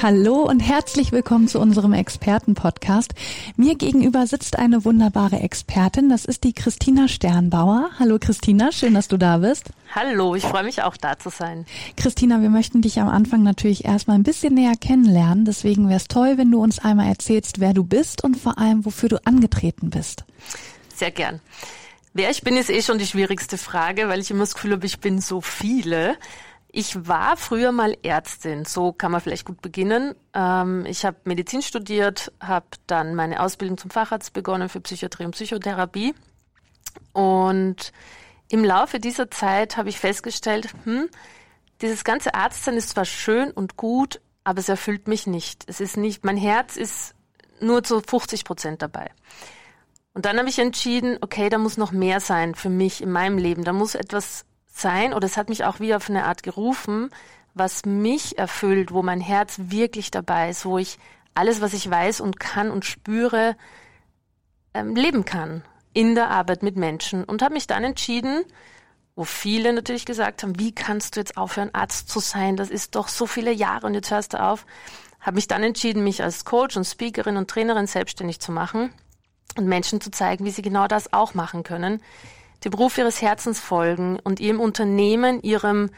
Hallo und herzlich willkommen zu unserem Expertenpodcast. Mir gegenüber sitzt eine wunderbare Expertin. Das ist die Christina Sternbauer. Hallo Christina, schön, dass du da bist. Hallo, ich freue mich auch da zu sein. Christina, wir möchten dich am Anfang natürlich erstmal ein bisschen näher kennenlernen. Deswegen wäre es toll, wenn du uns einmal erzählst, wer du bist und vor allem, wofür du angetreten bist. Sehr gern. Wer ich bin, ist eh schon die schwierigste Frage, weil ich immer das Gefühl habe, ich bin so viele. Ich war früher mal Ärztin, so kann man vielleicht gut beginnen. Ähm, ich habe Medizin studiert, habe dann meine Ausbildung zum Facharzt begonnen für Psychiatrie und Psychotherapie. Und im Laufe dieser Zeit habe ich festgestellt, hm, dieses ganze Arztsein ist zwar schön und gut, aber es erfüllt mich nicht. Es ist nicht, mein Herz ist nur zu 50 Prozent dabei. Und dann habe ich entschieden, okay, da muss noch mehr sein für mich in meinem Leben. Da muss etwas sein oder es hat mich auch wie auf eine Art gerufen, was mich erfüllt, wo mein Herz wirklich dabei ist, wo ich alles, was ich weiß und kann und spüre, ähm, leben kann in der Arbeit mit Menschen und habe mich dann entschieden, wo viele natürlich gesagt haben, wie kannst du jetzt aufhören, Arzt zu sein? Das ist doch so viele Jahre und jetzt hörst du auf. Habe mich dann entschieden, mich als Coach und Speakerin und Trainerin selbstständig zu machen und Menschen zu zeigen, wie sie genau das auch machen können dem Beruf ihres Herzens folgen und ihrem Unternehmen, ihrem,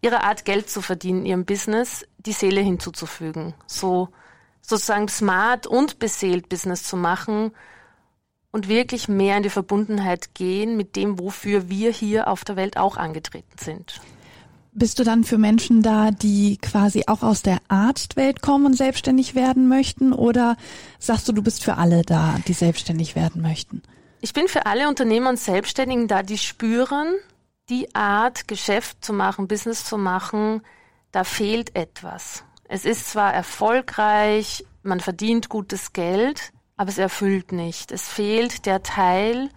ihrer Art Geld zu verdienen, ihrem Business, die Seele hinzuzufügen. So, sozusagen smart und beseelt Business zu machen und wirklich mehr in die Verbundenheit gehen mit dem, wofür wir hier auf der Welt auch angetreten sind. Bist du dann für Menschen da, die quasi auch aus der Arztwelt kommen und selbstständig werden möchten? Oder sagst du, du bist für alle da, die selbstständig werden möchten? Ich bin für alle Unternehmer und Selbstständigen da, die spüren, die Art, Geschäft zu machen, Business zu machen, da fehlt etwas. Es ist zwar erfolgreich, man verdient gutes Geld, aber es erfüllt nicht. Es fehlt der Teil,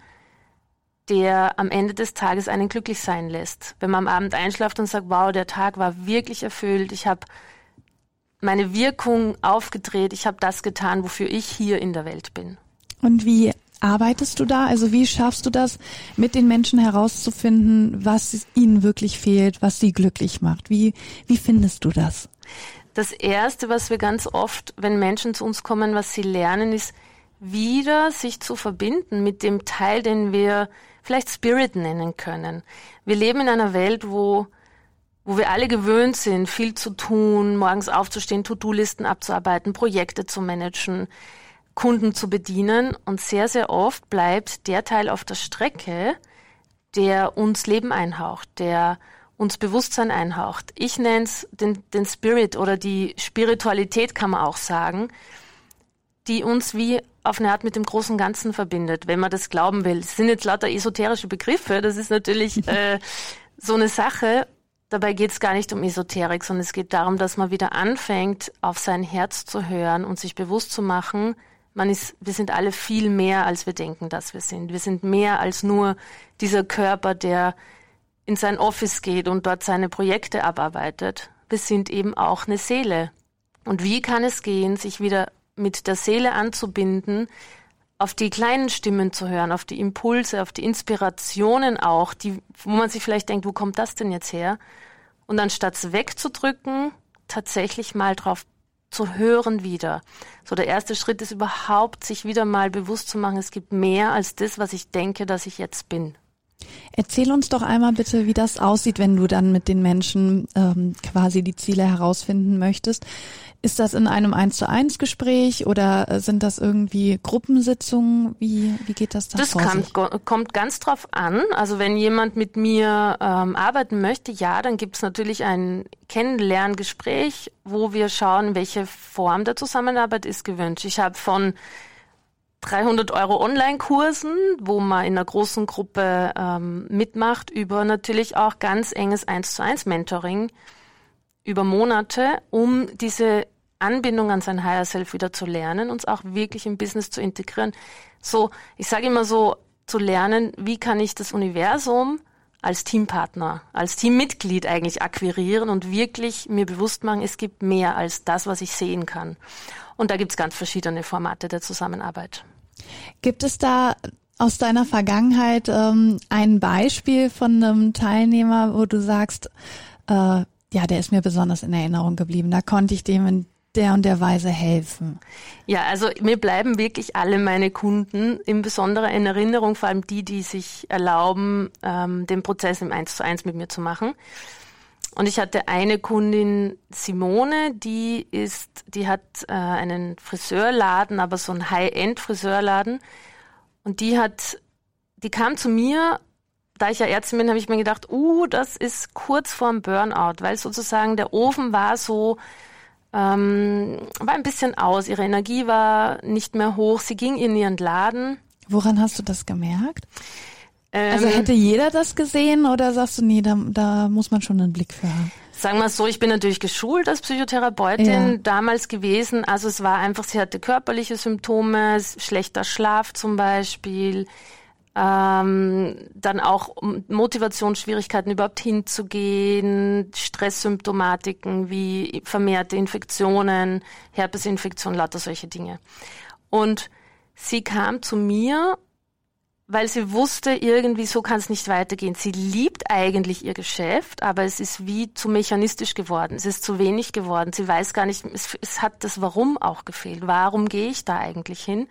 der am Ende des Tages einen glücklich sein lässt. Wenn man am Abend einschlaft und sagt, wow, der Tag war wirklich erfüllt, ich habe meine Wirkung aufgedreht, ich habe das getan, wofür ich hier in der Welt bin. Und wie arbeitest du da? Also wie schaffst du das, mit den Menschen herauszufinden, was ihnen wirklich fehlt, was sie glücklich macht? Wie, wie findest du das? Das Erste, was wir ganz oft, wenn Menschen zu uns kommen, was sie lernen, ist wieder sich zu verbinden mit dem Teil, den wir vielleicht Spirit nennen können. Wir leben in einer Welt, wo wo wir alle gewöhnt sind, viel zu tun, morgens aufzustehen, To-Do-Listen abzuarbeiten, Projekte zu managen, Kunden zu bedienen. Und sehr, sehr oft bleibt der Teil auf der Strecke, der uns Leben einhaucht, der uns Bewusstsein einhaucht. Ich nenne es den, den Spirit oder die Spiritualität, kann man auch sagen, die uns wie auf eine Art mit dem großen Ganzen verbindet, wenn man das glauben will. Es sind jetzt lauter esoterische Begriffe, das ist natürlich äh, so eine Sache. Dabei geht es gar nicht um Esoterik, sondern es geht darum, dass man wieder anfängt, auf sein Herz zu hören und sich bewusst zu machen, man ist, wir sind alle viel mehr, als wir denken, dass wir sind. Wir sind mehr als nur dieser Körper, der in sein Office geht und dort seine Projekte abarbeitet. Wir sind eben auch eine Seele. Und wie kann es gehen, sich wieder mit der Seele anzubinden, auf die kleinen Stimmen zu hören, auf die Impulse, auf die Inspirationen auch, die, wo man sich vielleicht denkt, wo kommt das denn jetzt her? Und anstatt es wegzudrücken, tatsächlich mal drauf zu hören wieder. So der erste Schritt ist überhaupt, sich wieder mal bewusst zu machen, es gibt mehr als das, was ich denke, dass ich jetzt bin. Erzähl uns doch einmal bitte, wie das aussieht, wenn du dann mit den Menschen ähm, quasi die Ziele herausfinden möchtest. Ist das in einem eins zu eins Gespräch oder äh, sind das irgendwie Gruppensitzungen? Wie, wie geht das dann Das kommt, kommt ganz drauf an. Also wenn jemand mit mir ähm, arbeiten möchte, ja, dann gibt es natürlich ein Kennenlerngespräch, wo wir schauen, welche Form der Zusammenarbeit ist gewünscht. Ich habe von 300 Euro Online-Kursen, wo man in einer großen Gruppe ähm, mitmacht, über natürlich auch ganz enges 1 zu 1 Mentoring über Monate, um diese Anbindung an sein Higher Self wieder zu lernen, uns auch wirklich im Business zu integrieren. So, ich sage immer so, zu lernen, wie kann ich das Universum als Teampartner, als Teammitglied eigentlich akquirieren und wirklich mir bewusst machen, es gibt mehr als das, was ich sehen kann. Und da gibt's ganz verschiedene Formate der Zusammenarbeit. Gibt es da aus deiner Vergangenheit ähm, ein Beispiel von einem Teilnehmer, wo du sagst, äh, ja, der ist mir besonders in Erinnerung geblieben. Da konnte ich dem in der und der Weise helfen? Ja, also mir bleiben wirklich alle meine Kunden in besonderer in Erinnerung, vor allem die, die sich erlauben, ähm, den Prozess im Eins zu eins mit mir zu machen. Und ich hatte eine Kundin, Simone, die ist, die hat äh, einen Friseurladen, aber so ein High-End-Friseurladen. Und die hat, die kam zu mir, da ich ja Ärztin bin, habe ich mir gedacht, uh, das ist kurz vorm Burnout, weil sozusagen der Ofen war so, ähm, war ein bisschen aus. Ihre Energie war nicht mehr hoch. Sie ging in ihren Laden. Woran hast du das gemerkt? Ähm, also hätte jeder das gesehen oder sagst du, nee, da, da muss man schon einen Blick für haben? Sagen wir so, ich bin natürlich geschult als Psychotherapeutin ja. damals gewesen. Also es war einfach, sie hatte körperliche Symptome, schlechter Schlaf zum Beispiel, ähm, dann auch Motivationsschwierigkeiten überhaupt hinzugehen, Stresssymptomatiken wie vermehrte Infektionen, Herpesinfektion, lauter solche Dinge. Und sie kam zu mir weil sie wusste, irgendwie so kann es nicht weitergehen. Sie liebt eigentlich ihr Geschäft, aber es ist wie zu mechanistisch geworden. Es ist zu wenig geworden. Sie weiß gar nicht, es, es hat das Warum auch gefehlt. Warum gehe ich da eigentlich hin?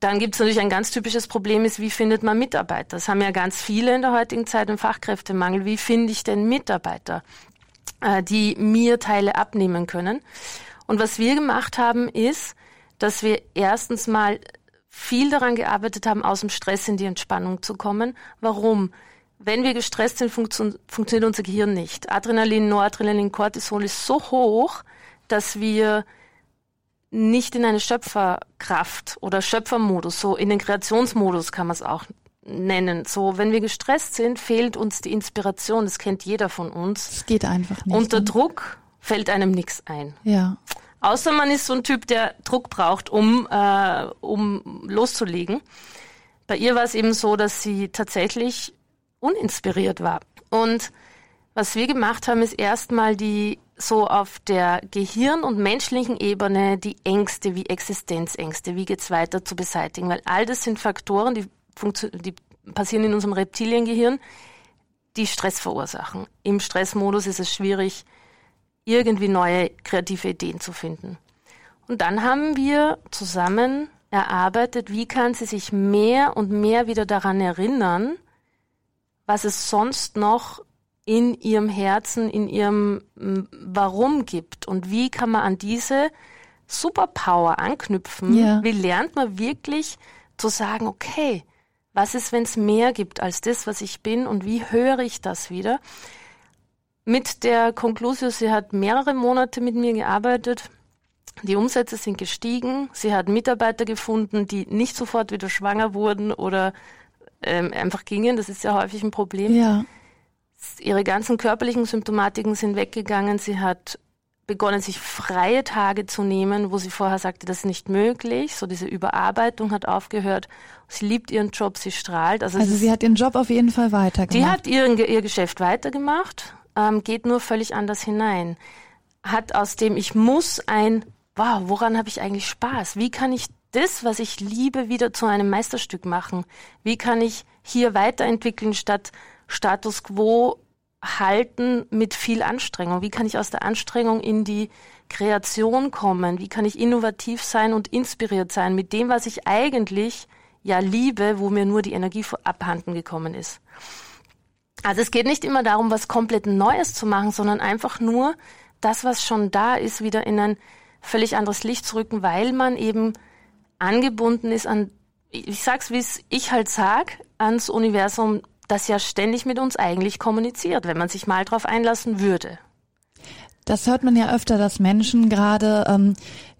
Dann gibt es natürlich ein ganz typisches Problem, ist, wie findet man Mitarbeiter? Das haben ja ganz viele in der heutigen Zeit im Fachkräftemangel. Wie finde ich denn Mitarbeiter, äh, die mir Teile abnehmen können? Und was wir gemacht haben, ist, dass wir erstens mal viel daran gearbeitet haben, aus dem Stress in die Entspannung zu kommen. Warum? Wenn wir gestresst sind, funktio funktioniert unser Gehirn nicht. Adrenalin, Noradrenalin, Cortisol ist so hoch, dass wir nicht in eine Schöpferkraft oder Schöpfermodus, so in den Kreationsmodus kann man es auch nennen. So, wenn wir gestresst sind, fehlt uns die Inspiration. Das kennt jeder von uns. Es geht einfach nicht. Unter ne? Druck fällt einem nichts ein. Ja. Außer man ist so ein Typ, der Druck braucht, um, äh, um loszulegen. Bei ihr war es eben so, dass sie tatsächlich uninspiriert war. Und was wir gemacht haben, ist erstmal die so auf der Gehirn- und menschlichen Ebene die Ängste wie Existenzängste, wie geht's weiter zu beseitigen, weil all das sind Faktoren, die, die passieren in unserem Reptiliengehirn, die Stress verursachen. Im Stressmodus ist es schwierig, irgendwie neue kreative Ideen zu finden. Und dann haben wir zusammen erarbeitet, wie kann sie sich mehr und mehr wieder daran erinnern, was es sonst noch in ihrem Herzen, in ihrem Warum gibt und wie kann man an diese Superpower anknüpfen. Ja. Wie lernt man wirklich zu sagen, okay, was ist, wenn es mehr gibt als das, was ich bin und wie höre ich das wieder? mit der Conclusio, sie hat mehrere Monate mit mir gearbeitet. Die Umsätze sind gestiegen. Sie hat Mitarbeiter gefunden, die nicht sofort wieder schwanger wurden oder ähm, einfach gingen. Das ist ja häufig ein Problem. Ja. Ihre ganzen körperlichen Symptomatiken sind weggegangen. Sie hat begonnen, sich freie Tage zu nehmen, wo sie vorher sagte, das ist nicht möglich. So diese Überarbeitung hat aufgehört. Sie liebt ihren Job, sie strahlt. Also, also sie hat ihren Job auf jeden Fall weitergemacht. Die hat ihren, ihr Geschäft weitergemacht ähm, geht nur völlig anders hinein. Hat aus dem Ich muss ein, wow, woran habe ich eigentlich Spaß? Wie kann ich das, was ich liebe, wieder zu einem Meisterstück machen? Wie kann ich hier weiterentwickeln statt Status quo halten mit viel Anstrengung? Wie kann ich aus der Anstrengung in die Kreation kommen? Wie kann ich innovativ sein und inspiriert sein mit dem, was ich eigentlich ja liebe, wo mir nur die Energie abhanden gekommen ist? Also es geht nicht immer darum, was komplett Neues zu machen, sondern einfach nur das, was schon da ist, wieder in ein völlig anderes Licht zu rücken, weil man eben angebunden ist an, ich sag's wie es ich halt sag, ans Universum, das ja ständig mit uns eigentlich kommuniziert, wenn man sich mal drauf einlassen würde. Das hört man ja öfter, dass Menschen gerade, ähm,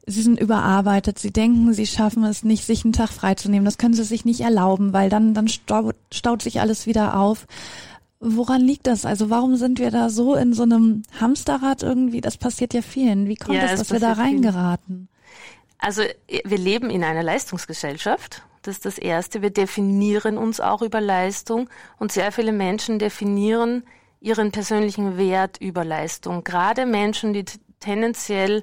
sie sind überarbeitet, sie denken, sie schaffen es nicht, sich einen Tag freizunehmen. Das können sie sich nicht erlauben, weil dann, dann staut, staut sich alles wieder auf. Woran liegt das? Also warum sind wir da so in so einem Hamsterrad irgendwie? Das passiert ja vielen. Wie kommt ja, es, dass wir da reingeraten? Also wir leben in einer Leistungsgesellschaft. Das ist das Erste. Wir definieren uns auch über Leistung und sehr viele Menschen definieren ihren persönlichen Wert über Leistung. Gerade Menschen, die tendenziell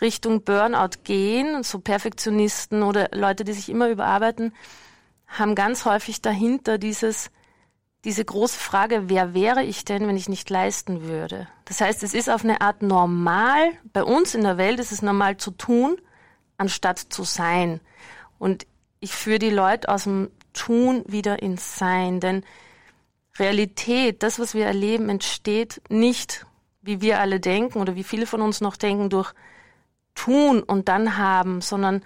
Richtung Burnout gehen, so Perfektionisten oder Leute, die sich immer überarbeiten, haben ganz häufig dahinter dieses, diese große Frage, wer wäre ich denn, wenn ich nicht leisten würde? Das heißt, es ist auf eine Art normal, bei uns in der Welt ist es normal zu tun, anstatt zu sein. Und ich führe die Leute aus dem Tun wieder ins Sein, denn Realität, das, was wir erleben, entsteht nicht, wie wir alle denken oder wie viele von uns noch denken, durch Tun und dann haben, sondern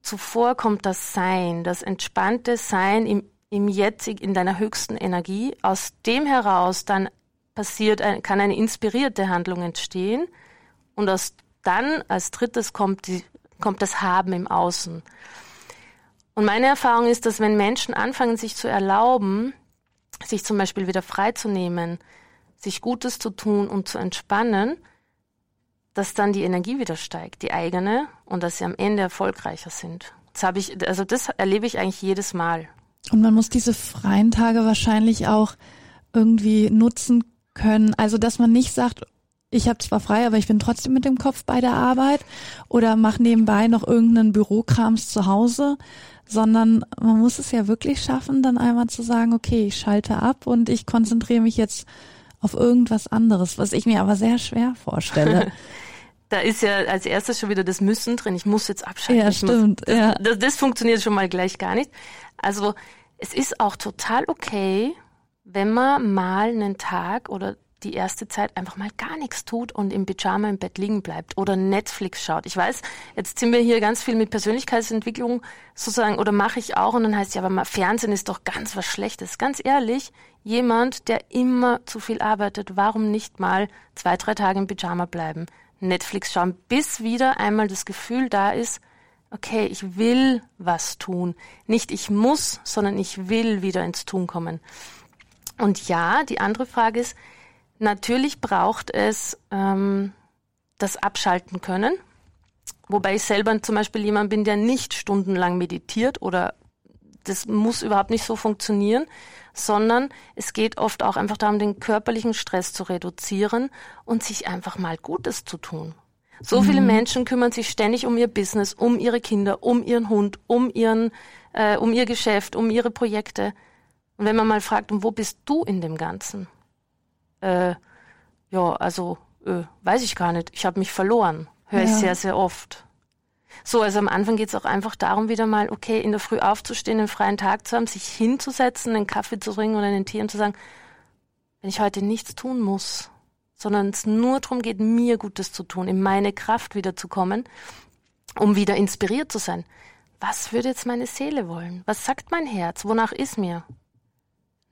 zuvor kommt das Sein, das entspannte Sein im, im Jetzig, in deiner höchsten Energie. Aus dem heraus dann passiert, kann eine inspirierte Handlung entstehen und aus dann als drittes kommt, die, kommt das Haben im Außen. Und meine Erfahrung ist, dass wenn Menschen anfangen, sich zu erlauben, sich zum Beispiel wieder freizunehmen, sich Gutes zu tun und zu entspannen, dass dann die Energie wieder steigt, die eigene, und dass sie am Ende erfolgreicher sind. Das habe ich, also das erlebe ich eigentlich jedes Mal. Und man muss diese freien Tage wahrscheinlich auch irgendwie nutzen können. Also dass man nicht sagt, ich habe zwar frei, aber ich bin trotzdem mit dem Kopf bei der Arbeit oder mach nebenbei noch irgendeinen Bürokrams zu Hause, sondern man muss es ja wirklich schaffen, dann einmal zu sagen, okay, ich schalte ab und ich konzentriere mich jetzt auf irgendwas anderes, was ich mir aber sehr schwer vorstelle. da ist ja als erstes schon wieder das Müssen drin. Ich muss jetzt abschalten. Ja, stimmt. das, ja. Das, das funktioniert schon mal gleich gar nicht. Also es ist auch total okay, wenn man mal einen Tag oder die erste Zeit einfach mal gar nichts tut und im Pyjama im Bett liegen bleibt oder Netflix schaut. Ich weiß, jetzt sind wir hier ganz viel mit Persönlichkeitsentwicklung sozusagen oder mache ich auch und dann heißt ja, aber mal Fernsehen ist doch ganz was Schlechtes. Ganz ehrlich, jemand, der immer zu viel arbeitet, warum nicht mal zwei, drei Tage im Pyjama bleiben, Netflix schauen, bis wieder einmal das Gefühl da ist, okay, ich will was tun. Nicht ich muss, sondern ich will wieder ins Tun kommen. Und ja, die andere Frage ist, Natürlich braucht es ähm, das Abschalten können, wobei ich selber zum Beispiel jemand bin, der nicht stundenlang meditiert oder das muss überhaupt nicht so funktionieren, sondern es geht oft auch einfach darum, den körperlichen Stress zu reduzieren und sich einfach mal Gutes zu tun. So mhm. viele Menschen kümmern sich ständig um ihr Business, um ihre Kinder, um ihren Hund, um ihren, äh, um ihr Geschäft, um ihre Projekte. Und wenn man mal fragt, wo bist du in dem Ganzen? Äh, ja, also äh, weiß ich gar nicht, ich habe mich verloren. Höre ja. ich sehr, sehr oft. So, also am Anfang geht es auch einfach darum, wieder mal, okay, in der Früh aufzustehen, einen freien Tag zu haben, sich hinzusetzen, einen Kaffee zu trinken oder einen Tee und zu sagen, wenn ich heute nichts tun muss, sondern es nur darum geht, mir Gutes zu tun, in meine Kraft wiederzukommen, um wieder inspiriert zu sein. Was würde jetzt meine Seele wollen? Was sagt mein Herz? Wonach ist mir?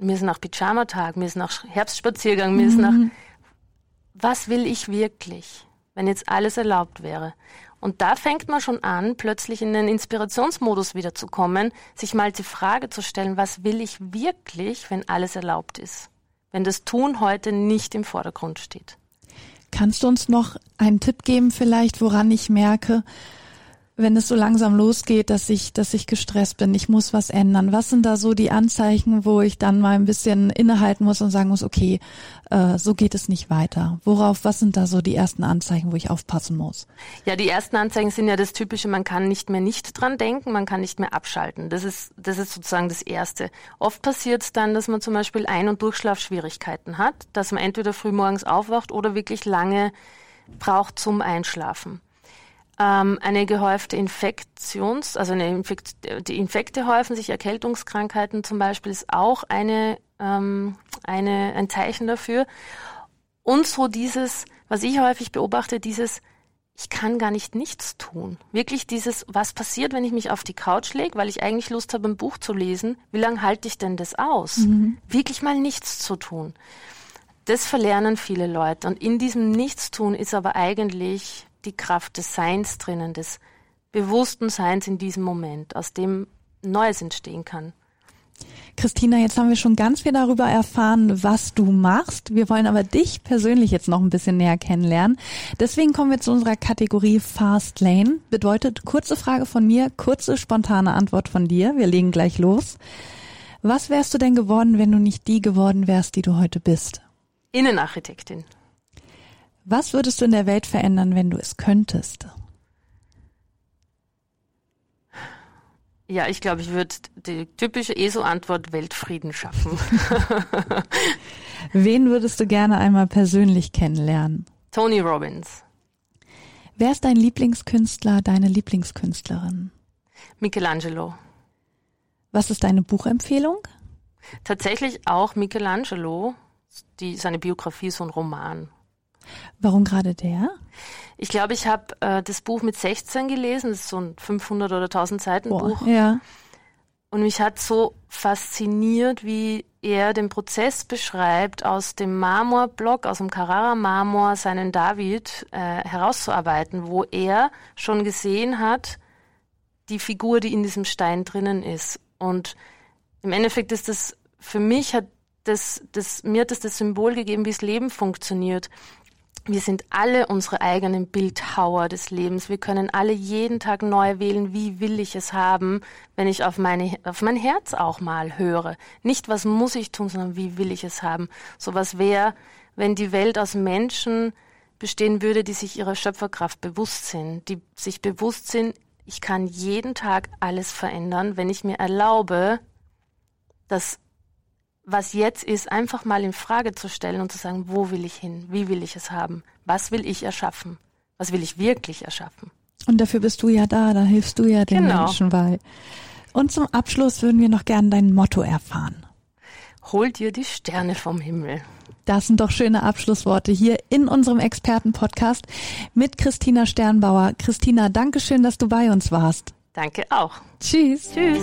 Mir ist nach Pyjamatag, mir ist nach Herbstspaziergang, mir mhm. ist nach, was will ich wirklich, wenn jetzt alles erlaubt wäre? Und da fängt man schon an, plötzlich in den Inspirationsmodus wiederzukommen, sich mal die Frage zu stellen, was will ich wirklich, wenn alles erlaubt ist? Wenn das Tun heute nicht im Vordergrund steht. Kannst du uns noch einen Tipp geben vielleicht, woran ich merke, wenn es so langsam losgeht, dass ich, dass ich gestresst bin, ich muss was ändern. Was sind da so die Anzeichen, wo ich dann mal ein bisschen innehalten muss und sagen muss, okay, äh, so geht es nicht weiter. Worauf, was sind da so die ersten Anzeichen, wo ich aufpassen muss? Ja, die ersten Anzeichen sind ja das Typische, man kann nicht mehr nicht dran denken, man kann nicht mehr abschalten. Das ist, das ist sozusagen das Erste. Oft passiert es dann, dass man zum Beispiel Ein- und Durchschlafschwierigkeiten hat, dass man entweder frühmorgens aufwacht oder wirklich lange braucht zum Einschlafen ähm, eine gehäufte Infektions, also eine Infekt, die Infekte häufen sich, Erkältungskrankheiten zum Beispiel ist auch eine, ähm, eine, ein Zeichen dafür. Und so dieses, was ich häufig beobachte, dieses, ich kann gar nicht nichts tun. Wirklich dieses, was passiert, wenn ich mich auf die Couch lege, weil ich eigentlich Lust habe, ein Buch zu lesen, wie lange halte ich denn das aus? Mhm. Wirklich mal nichts zu tun. Das verlernen viele Leute. Und in diesem Nichtstun ist aber eigentlich die Kraft des Seins drinnen, des bewussten Seins in diesem Moment, aus dem Neues entstehen kann. Christina, jetzt haben wir schon ganz viel darüber erfahren, was du machst. Wir wollen aber dich persönlich jetzt noch ein bisschen näher kennenlernen. Deswegen kommen wir zu unserer Kategorie Fast Lane. Bedeutet kurze Frage von mir, kurze spontane Antwort von dir. Wir legen gleich los. Was wärst du denn geworden, wenn du nicht die geworden wärst, die du heute bist? Innenarchitektin. Was würdest du in der Welt verändern, wenn du es könntest? Ja, ich glaube, ich würde die typische ESO-Antwort Weltfrieden schaffen. Wen würdest du gerne einmal persönlich kennenlernen? Tony Robbins. Wer ist dein Lieblingskünstler, deine Lieblingskünstlerin? Michelangelo. Was ist deine Buchempfehlung? Tatsächlich auch Michelangelo. Die, seine Biografie ist so ein Roman. Warum gerade der? Ich glaube, ich habe äh, das Buch mit 16 gelesen. Das ist so ein 500 oder 1000 Seiten Boah, Buch. Ja. Und mich hat so fasziniert, wie er den Prozess beschreibt, aus dem Marmorblock, aus dem Carrara-Marmor seinen David äh, herauszuarbeiten, wo er schon gesehen hat, die Figur, die in diesem Stein drinnen ist. Und im Endeffekt ist das, für mich hat das, das, mir hat das das Symbol gegeben, wie das Leben funktioniert wir sind alle unsere eigenen Bildhauer des Lebens. Wir können alle jeden Tag neu wählen, wie will ich es haben, wenn ich auf, meine, auf mein Herz auch mal höre. Nicht, was muss ich tun, sondern wie will ich es haben. So was wäre, wenn die Welt aus Menschen bestehen würde, die sich ihrer Schöpferkraft bewusst sind, die sich bewusst sind, ich kann jeden Tag alles verändern, wenn ich mir erlaube, dass was jetzt ist, einfach mal in Frage zu stellen und zu sagen, wo will ich hin? Wie will ich es haben? Was will ich erschaffen? Was will ich wirklich erschaffen? Und dafür bist du ja da, da hilfst du ja den genau. Menschen bei. Und zum Abschluss würden wir noch gern dein Motto erfahren. Hol dir die Sterne vom Himmel. Das sind doch schöne Abschlussworte hier in unserem Expertenpodcast mit Christina Sternbauer. Christina, danke schön, dass du bei uns warst. Danke auch. Tschüss. Tschüss.